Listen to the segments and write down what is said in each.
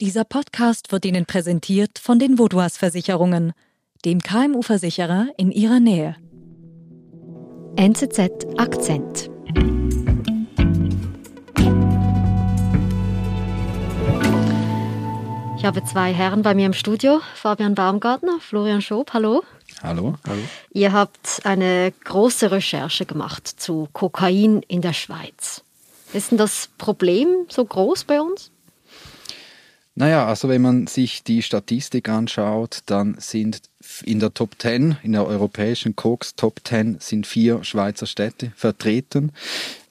Dieser Podcast wird Ihnen präsentiert von den Vodouas Versicherungen, dem KMU-Versicherer in Ihrer Nähe. NZZ Akzent. Ich habe zwei Herren bei mir im Studio, Fabian Baumgartner, Florian Schob, hallo. Hallo. Hallo. Ihr habt eine große Recherche gemacht zu Kokain in der Schweiz. Ist denn das Problem so groß bei uns? Naja, also wenn man sich die Statistik anschaut, dann sind in der Top 10, in der europäischen Koks Top 10 sind vier Schweizer Städte vertreten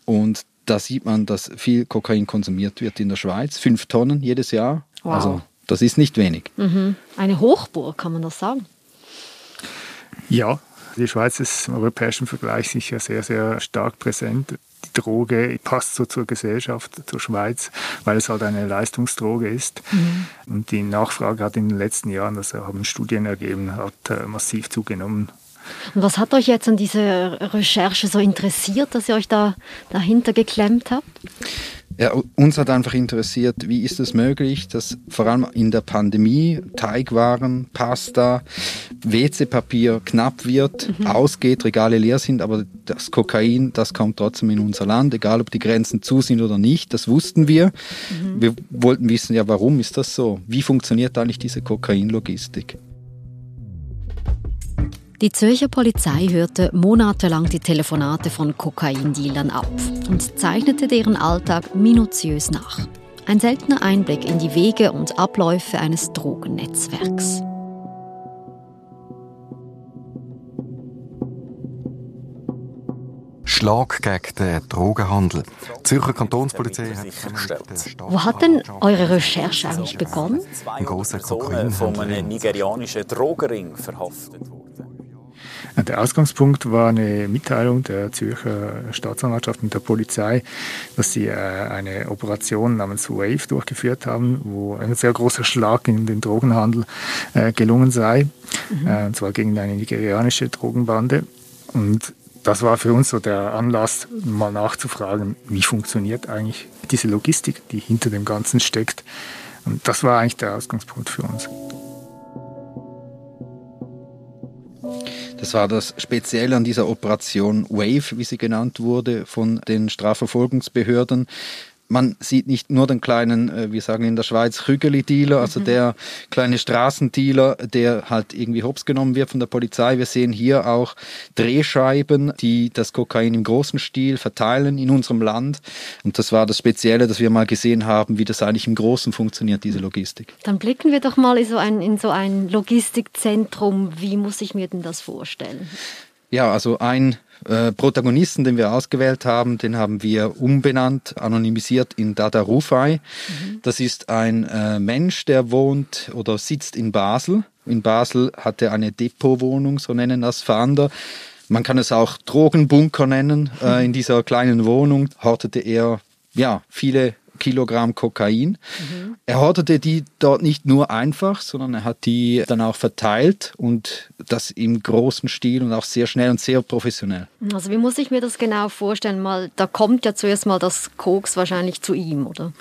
und da sieht man, dass viel Kokain konsumiert wird in der Schweiz, fünf Tonnen jedes Jahr. Wow. Also das ist nicht wenig. Mhm. Eine Hochburg, kann man das sagen? Ja, die Schweiz ist im europäischen Vergleich sicher sehr, sehr stark präsent Droge passt so zur Gesellschaft, zur Schweiz, weil es halt eine Leistungsdroge ist. Mhm. Und die Nachfrage hat in den letzten Jahren, das haben Studien ergeben, hat äh, massiv zugenommen. Und was hat euch jetzt an dieser Recherche so interessiert, dass ihr euch da dahinter geklemmt habt? Ja, uns hat einfach interessiert, wie ist es möglich, dass vor allem in der Pandemie Teigwaren, Pasta, WC-Papier knapp wird, mhm. ausgeht, Regale leer sind, aber das Kokain, das kommt trotzdem in unser Land, egal ob die Grenzen zu sind oder nicht, das wussten wir. Mhm. Wir wollten wissen, ja, warum ist das so? Wie funktioniert eigentlich diese Kokainlogistik? Die Zürcher Polizei hörte monatelang die Telefonate von Kokaindealern ab und zeichnete deren Alltag minutiös nach. Ein seltener Einblick in die Wege und Abläufe eines Drogennetzwerks. Schlag gegen den Drogenhandel. Die Zürcher Kantonspolizei hat sichergestellt. Wo hat denn eure Recherche eigentlich begonnen? Ein großer Kokainhandel. Von einem nigerianischen Drogenring verhaftet wurde. Der Ausgangspunkt war eine Mitteilung der Zürcher Staatsanwaltschaft und der Polizei, dass sie äh, eine Operation namens Wave durchgeführt haben, wo ein sehr großer Schlag in den Drogenhandel äh, gelungen sei, mhm. Äh, und zwar gegen eine nigerianische Drogenbande. Und das war für uns so der Anlass, mal nachzufragen, wie funktioniert eigentlich diese Logistik, die hinter dem Ganzen steckt. Und das war eigentlich der Ausgangspunkt für uns. Das war das Spezielle an dieser Operation Wave, wie sie genannt wurde, von den Strafverfolgungsbehörden man sieht nicht nur den kleinen, äh, wir sagen in der Schweiz, Rügeli-Dealer, also mhm. der kleine Straßendealer, der halt irgendwie hops genommen wird von der Polizei. Wir sehen hier auch Drehscheiben, die das Kokain im großen Stil verteilen in unserem Land. Und das war das Spezielle, dass wir mal gesehen haben, wie das eigentlich im Großen funktioniert, diese Logistik. Dann blicken wir doch mal in so ein, in so ein Logistikzentrum. Wie muss ich mir denn das vorstellen? Ja, also ein äh, Protagonisten, den wir ausgewählt haben, den haben wir umbenannt, anonymisiert in Dada Rufai. Mhm. Das ist ein äh, Mensch, der wohnt oder sitzt in Basel. In Basel hat er eine Depotwohnung, so nennen das Fahnder. Man kann es auch Drogenbunker nennen. Äh, in dieser kleinen Wohnung hortete er ja, viele Kilogramm Kokain. Mhm. Er hortete die dort nicht nur einfach, sondern er hat die dann auch verteilt und das im großen Stil und auch sehr schnell und sehr professionell. Also wie muss ich mir das genau vorstellen? Mal, da kommt ja zuerst mal das Koks wahrscheinlich zu ihm, oder?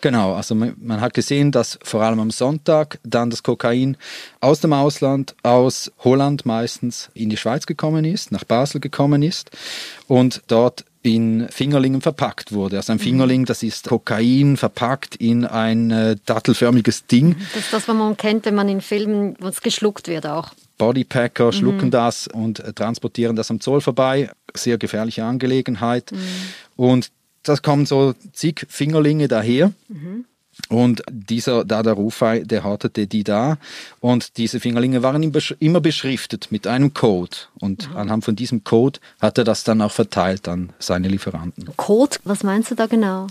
Genau, also man, man hat gesehen, dass vor allem am Sonntag dann das Kokain aus dem Ausland, aus Holland meistens in die Schweiz gekommen ist, nach Basel gekommen ist und dort in Fingerlingen verpackt wurde. Also ein mhm. Fingerling, das ist Kokain verpackt in ein äh, dattelförmiges Ding. Das ist das, was man kennt, wenn man in Filmen, wo es geschluckt wird auch. Bodypacker schlucken mhm. das und äh, transportieren das am Zoll vorbei. Sehr gefährliche Angelegenheit. Mhm. Und das kommen so zig Fingerlinge daher. Mhm. Und dieser Dada Rufai, der hortete die da. Und diese Fingerlinge waren immer beschriftet mit einem Code. Und mhm. anhand von diesem Code hat er das dann auch verteilt an seine Lieferanten. Code, was meinst du da genau?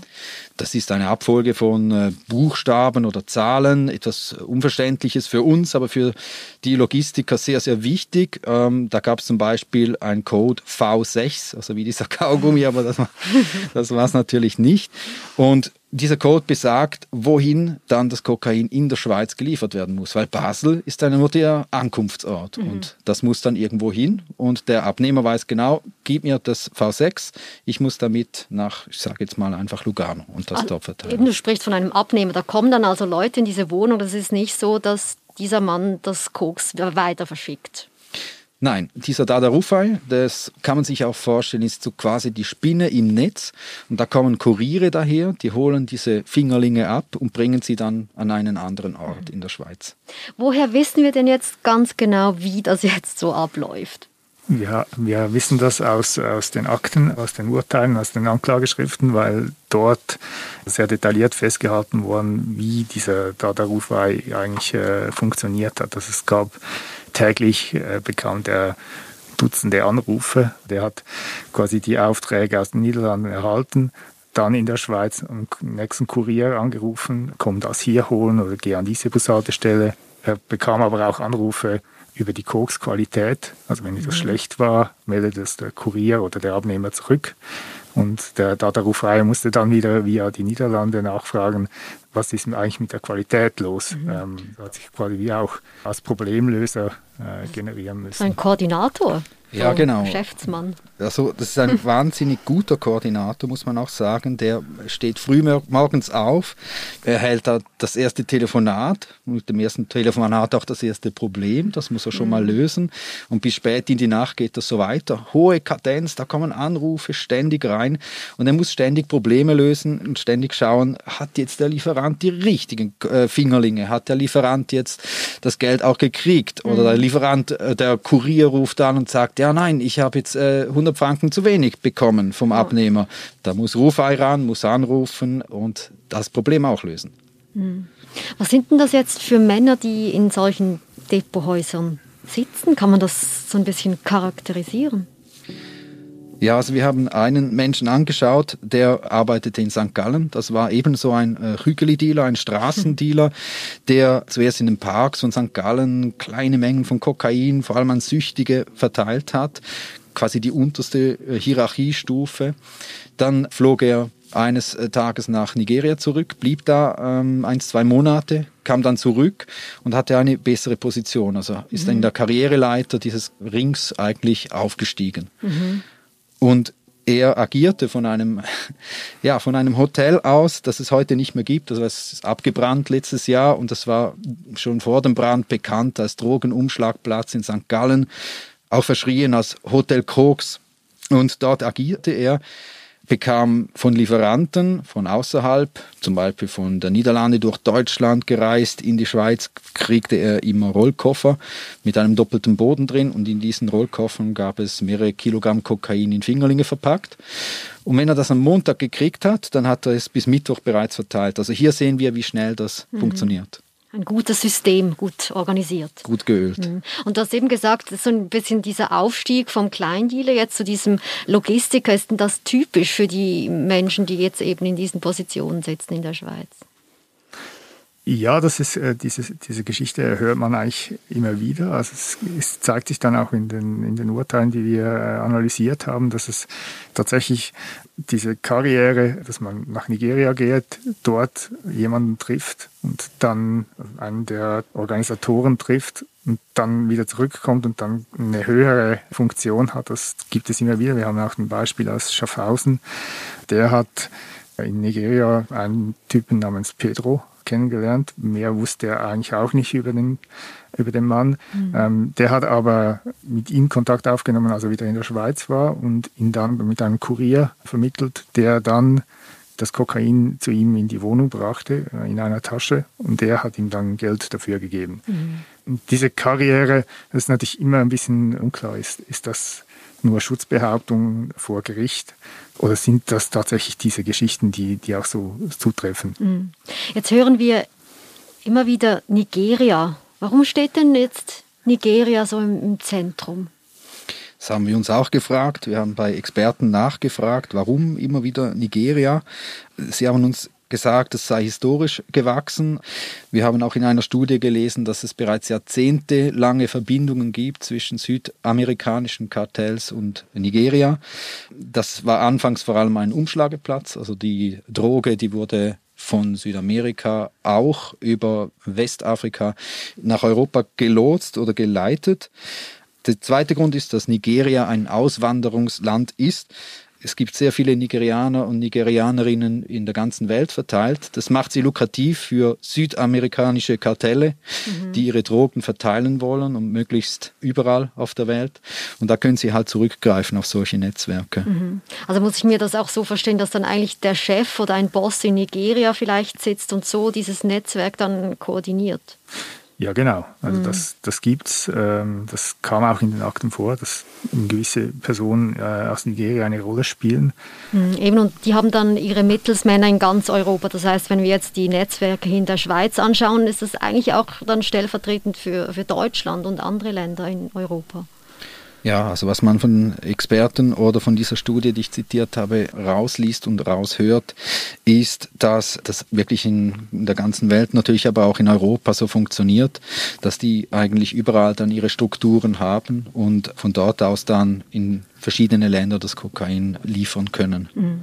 Das ist eine Abfolge von äh, Buchstaben oder Zahlen, etwas Unverständliches für uns, aber für die Logistiker sehr, sehr wichtig. Ähm, da gab es zum Beispiel ein Code V6, also wie dieser Kaugummi, aber das, das war es natürlich nicht. Und dieser Code besagt, wohin dann das Kokain in der Schweiz geliefert werden muss, weil Basel ist dann nur der Ankunftsort mhm. und das muss dann irgendwo hin und der Abnehmer weiß genau, gib mir das V6, ich muss damit nach, ich sage jetzt mal einfach Lugano und das also, dort verteilen. Eben, du sprichst von einem Abnehmer, da kommen dann also Leute in diese Wohnung, das ist nicht so, dass dieser Mann das Koks weiter verschickt. Nein, dieser Dada Rufai, das kann man sich auch vorstellen, ist so quasi die Spinne im Netz. Und da kommen Kuriere daher, die holen diese Fingerlinge ab und bringen sie dann an einen anderen Ort in der Schweiz. Woher wissen wir denn jetzt ganz genau, wie das jetzt so abläuft? Ja, wir wissen das aus, aus den Akten, aus den Urteilen, aus den Anklageschriften, weil dort sehr detailliert festgehalten worden, wie dieser Dada Rufai eigentlich äh, funktioniert hat. Also es gab täglich äh, bekam der Dutzende Anrufe. Der hat quasi die Aufträge aus den Niederlanden erhalten, dann in der Schweiz am nächsten Kurier angerufen, komm das hier holen oder geh an diese Bushaltestelle. Er bekam aber auch Anrufe über die Koksqualität. Also wenn das mhm. schlecht war, meldet es der Kurier oder der Abnehmer zurück. Und der Datarufreier musste dann wieder via die Niederlande nachfragen, was ist eigentlich mit der Qualität los? Mhm. Ähm, hat sich quasi wie auch als Problemlöser äh, generieren müssen. Ein Koordinator. Ja, genau. Geschäftsmann. Also das ist ein wahnsinnig guter Koordinator, muss man auch sagen. Der steht früh morgens auf, er hält da das erste Telefonat, mit dem ersten Telefonat auch das erste Problem, das muss er schon mhm. mal lösen. Und bis spät in die Nacht geht das so weiter. Hohe Kadenz, da kommen Anrufe ständig rein und er muss ständig Probleme lösen und ständig schauen, hat jetzt der Lieferant die richtigen äh, Fingerlinge, hat der Lieferant jetzt das Geld auch gekriegt oder mhm. der Lieferant, äh, der Kurier ruft an und sagt, ja nein, ich habe jetzt äh, 100 Franken zu wenig bekommen vom Abnehmer. Da muss Rufei ran, muss anrufen und das Problem auch lösen. Hm. Was sind denn das jetzt für Männer, die in solchen Depothäusern sitzen? Kann man das so ein bisschen charakterisieren? Ja, also wir haben einen Menschen angeschaut, der arbeitete in St. Gallen. Das war ebenso ein äh, Hügeli-Dealer, ein Straßendealer, der zuerst in den Parks von St. Gallen kleine Mengen von Kokain, vor allem an Süchtige, verteilt hat. Quasi die unterste äh, Hierarchiestufe. Dann flog er eines äh, Tages nach Nigeria zurück, blieb da ähm, ein, zwei Monate, kam dann zurück und hatte eine bessere Position. Also ist mhm. in der Karriereleiter dieses Rings eigentlich aufgestiegen. Mhm. Und er agierte von einem, ja, von einem Hotel aus, das es heute nicht mehr gibt. Also es ist abgebrannt letztes Jahr und das war schon vor dem Brand bekannt als Drogenumschlagplatz in St. Gallen, auch verschrien als Hotel Koks. Und dort agierte er bekam von Lieferanten von außerhalb, zum Beispiel von der Niederlande durch Deutschland gereist, in die Schweiz kriegte er immer Rollkoffer mit einem doppelten Boden drin und in diesen Rollkoffern gab es mehrere Kilogramm Kokain in Fingerlinge verpackt. Und wenn er das am Montag gekriegt hat, dann hat er es bis Mittwoch bereits verteilt. Also hier sehen wir, wie schnell das mhm. funktioniert ein gutes System, gut organisiert. Gut geölt. Mhm. Und du hast eben gesagt, so ein bisschen dieser Aufstieg vom Kleindealer jetzt zu diesem Logistiker, ist denn das typisch für die Menschen, die jetzt eben in diesen Positionen sitzen in der Schweiz? Ja, das ist äh, diese, diese Geschichte hört man eigentlich immer wieder. Also es, es, zeigt sich dann auch in den, in den Urteilen, die wir äh, analysiert haben, dass es tatsächlich diese Karriere, dass man nach Nigeria geht, dort jemanden trifft und dann einen der Organisatoren trifft und dann wieder zurückkommt und dann eine höhere Funktion hat. Das gibt es immer wieder. Wir haben auch ein Beispiel aus Schaffhausen. Der hat in Nigeria einen Typen namens Pedro kennengelernt. Mehr wusste er eigentlich auch nicht über den, über den Mann. Mhm. Ähm, der hat aber mit ihm Kontakt aufgenommen, als er wieder in der Schweiz war und ihn dann mit einem Kurier vermittelt, der dann das Kokain zu ihm in die Wohnung brachte, äh, in einer Tasche, und der hat ihm dann Geld dafür gegeben. Mhm. Und diese Karriere, das ist natürlich immer ein bisschen unklar, ist, ist das nur Schutzbehauptung vor Gericht oder sind das tatsächlich diese Geschichten, die, die auch so zutreffen? Mhm. Jetzt hören wir immer wieder Nigeria. Warum steht denn jetzt Nigeria so im, im Zentrum? Das haben wir uns auch gefragt. Wir haben bei Experten nachgefragt, warum immer wieder Nigeria. Sie haben uns gesagt, es sei historisch gewachsen. Wir haben auch in einer Studie gelesen, dass es bereits jahrzehntelange Verbindungen gibt zwischen südamerikanischen Kartells und Nigeria. Das war anfangs vor allem ein Umschlageplatz, also die Droge, die wurde von Südamerika auch über Westafrika nach Europa gelotst oder geleitet. Der zweite Grund ist, dass Nigeria ein Auswanderungsland ist. Es gibt sehr viele Nigerianer und Nigerianerinnen in der ganzen Welt verteilt. Das macht sie lukrativ für südamerikanische Kartelle, mhm. die ihre Drogen verteilen wollen und möglichst überall auf der Welt. Und da können sie halt zurückgreifen auf solche Netzwerke. Mhm. Also muss ich mir das auch so verstehen, dass dann eigentlich der Chef oder ein Boss in Nigeria vielleicht sitzt und so dieses Netzwerk dann koordiniert? Ja, genau. Also mhm. das, das gibt es. Ähm, das kam auch in den Akten vor, dass gewisse Personen äh, aus Nigeria eine Rolle spielen. Mhm, eben, und die haben dann ihre Mittelsmänner in ganz Europa. Das heißt, wenn wir jetzt die Netzwerke in der Schweiz anschauen, ist das eigentlich auch dann stellvertretend für, für Deutschland und andere Länder in Europa. Ja, also was man von Experten oder von dieser Studie, die ich zitiert habe, rausliest und raushört, ist, dass das wirklich in der ganzen Welt, natürlich aber auch in Europa so funktioniert, dass die eigentlich überall dann ihre Strukturen haben und von dort aus dann in verschiedene Länder das Kokain liefern können. Mhm.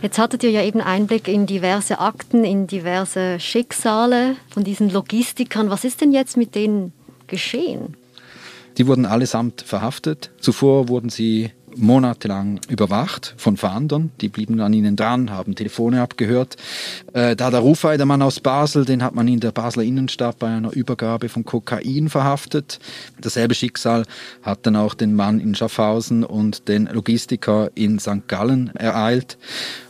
Jetzt hattet ihr ja eben Einblick in diverse Akten, in diverse Schicksale von diesen Logistikern. Was ist denn jetzt mit denen geschehen? Die wurden allesamt verhaftet. Zuvor wurden sie monatelang überwacht von Fahndern. Die blieben an ihnen dran, haben Telefone abgehört. Äh, da der Rufai, der Mann aus Basel, den hat man in der Basler Innenstadt bei einer Übergabe von Kokain verhaftet. Dasselbe Schicksal hat dann auch den Mann in Schaffhausen und den Logistiker in St. Gallen ereilt.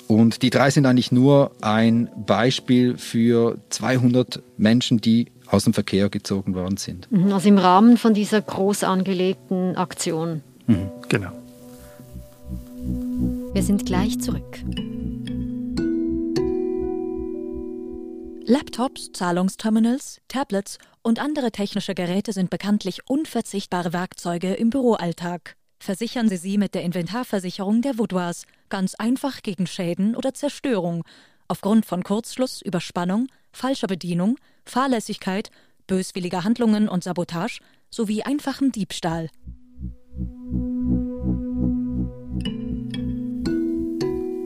Und die drei sind eigentlich nur ein Beispiel für 200 Menschen, die aus dem Verkehr gezogen worden sind. Mhm, also im Rahmen von dieser groß angelegten Aktion. Mhm, genau. Wir sind gleich zurück. Laptops, Zahlungsterminals, Tablets und andere technische Geräte sind bekanntlich unverzichtbare Werkzeuge im Büroalltag. Versichern Sie sie mit der Inventarversicherung der Vaudoise ganz einfach gegen Schäden oder Zerstörung aufgrund von Kurzschluss, Überspannung, falscher Bedienung, Fahrlässigkeit, böswilliger Handlungen und Sabotage sowie einfachem Diebstahl.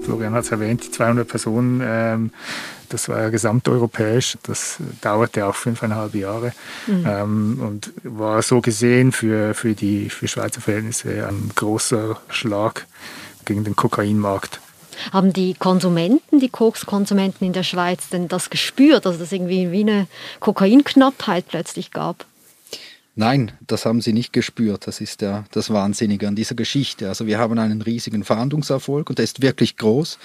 Florian hat es erwähnt, die 200 Personen, ähm, das war ja gesamteuropäisch, das dauerte auch fünfeinhalb Jahre mhm. ähm, und war so gesehen für, für die für Schweizer Verhältnisse ein großer Schlag gegen den Kokainmarkt. Haben die Konsumenten, die Kokskonsumenten in der Schweiz denn das gespürt, dass es irgendwie wie eine Kokainknappheit plötzlich gab? Nein, das haben sie nicht gespürt. Das ist ja das Wahnsinnige an dieser Geschichte. Also wir haben einen riesigen Fahndungserfolg und der ist wirklich groß.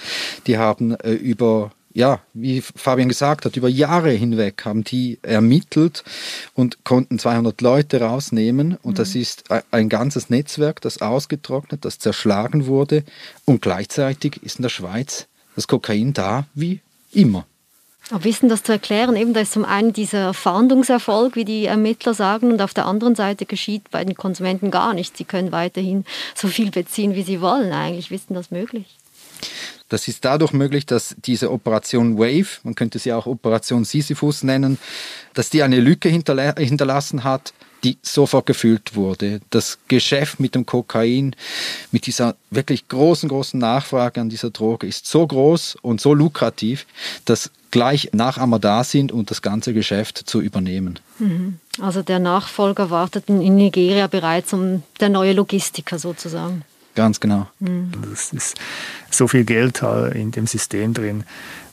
Die haben äh, über ja, wie Fabian gesagt hat, über Jahre hinweg haben die ermittelt und konnten 200 Leute rausnehmen. Und mhm. das ist ein ganzes Netzwerk, das ausgetrocknet, das zerschlagen wurde. Und gleichzeitig ist in der Schweiz das Kokain da wie immer. Aber wissen das zu erklären? Eben, da ist zum einen dieser Fahndungserfolg, wie die Ermittler sagen, und auf der anderen Seite geschieht bei den Konsumenten gar nichts. Sie können weiterhin so viel beziehen, wie sie wollen. Eigentlich wissen das möglich. Das ist dadurch möglich, dass diese Operation Wave, man könnte sie auch Operation Sisyphus nennen, dass die eine Lücke hinterlassen hat, die sofort gefüllt wurde. Das Geschäft mit dem Kokain, mit dieser wirklich großen, großen Nachfrage an dieser Droge ist so groß und so lukrativ, dass gleich Nachahmer da sind und das ganze Geschäft zu übernehmen. Mhm. Also der Nachfolger wartet in Nigeria bereits um der neue Logistiker sozusagen. Ganz genau. Mhm. Es ist so viel Geld in dem System drin,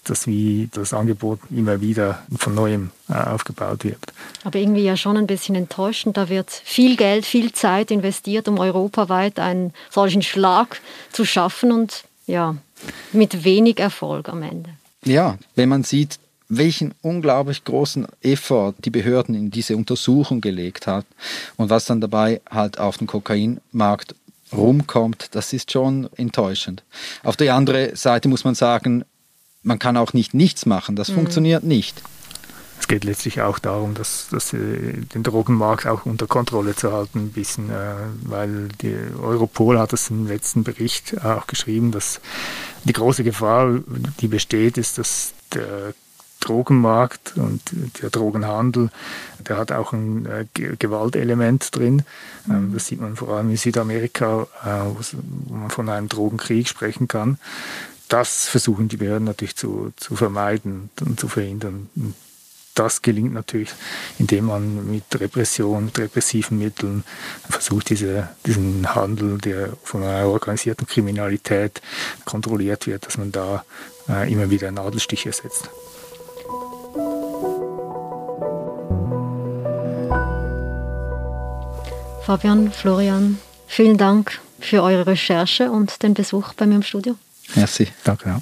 dass wie das Angebot immer wieder von neuem äh, aufgebaut wird. Aber irgendwie ja schon ein bisschen enttäuschend. Da wird viel Geld, viel Zeit investiert, um europaweit einen solchen Schlag zu schaffen und ja, mit wenig Erfolg am Ende. Ja, wenn man sieht, welchen unglaublich großen Effort die Behörden in diese Untersuchung gelegt hat und was dann dabei halt auf dem Kokainmarkt rumkommt, das ist schon enttäuschend. Auf der anderen Seite muss man sagen, man kann auch nicht nichts machen, das mhm. funktioniert nicht. Es geht letztlich auch darum, dass, dass äh, den Drogenmarkt auch unter Kontrolle zu halten, ein bisschen, äh, weil die Europol hat das im letzten Bericht auch geschrieben, dass die große Gefahr, die besteht, ist, dass der Drogenmarkt und der Drogenhandel, der hat auch ein äh, Gewaltelement drin. Ähm, mhm. Das sieht man vor allem in Südamerika, äh, wo man von einem Drogenkrieg sprechen kann. das versuchen die Behörden natürlich zu, zu vermeiden und zu verhindern. Und das gelingt natürlich, indem man mit Repression, mit repressiven Mitteln versucht, diese, diesen Handel, der von einer organisierten Kriminalität kontrolliert wird, dass man da äh, immer wieder Nadelstiche setzt. Fabian, Florian, vielen Dank für eure Recherche und den Besuch bei mir im Studio. Merci. Danke. Ja.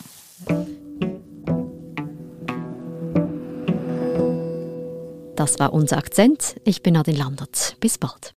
Das war unser Akzent. Ich bin Nadine Landert. Bis bald.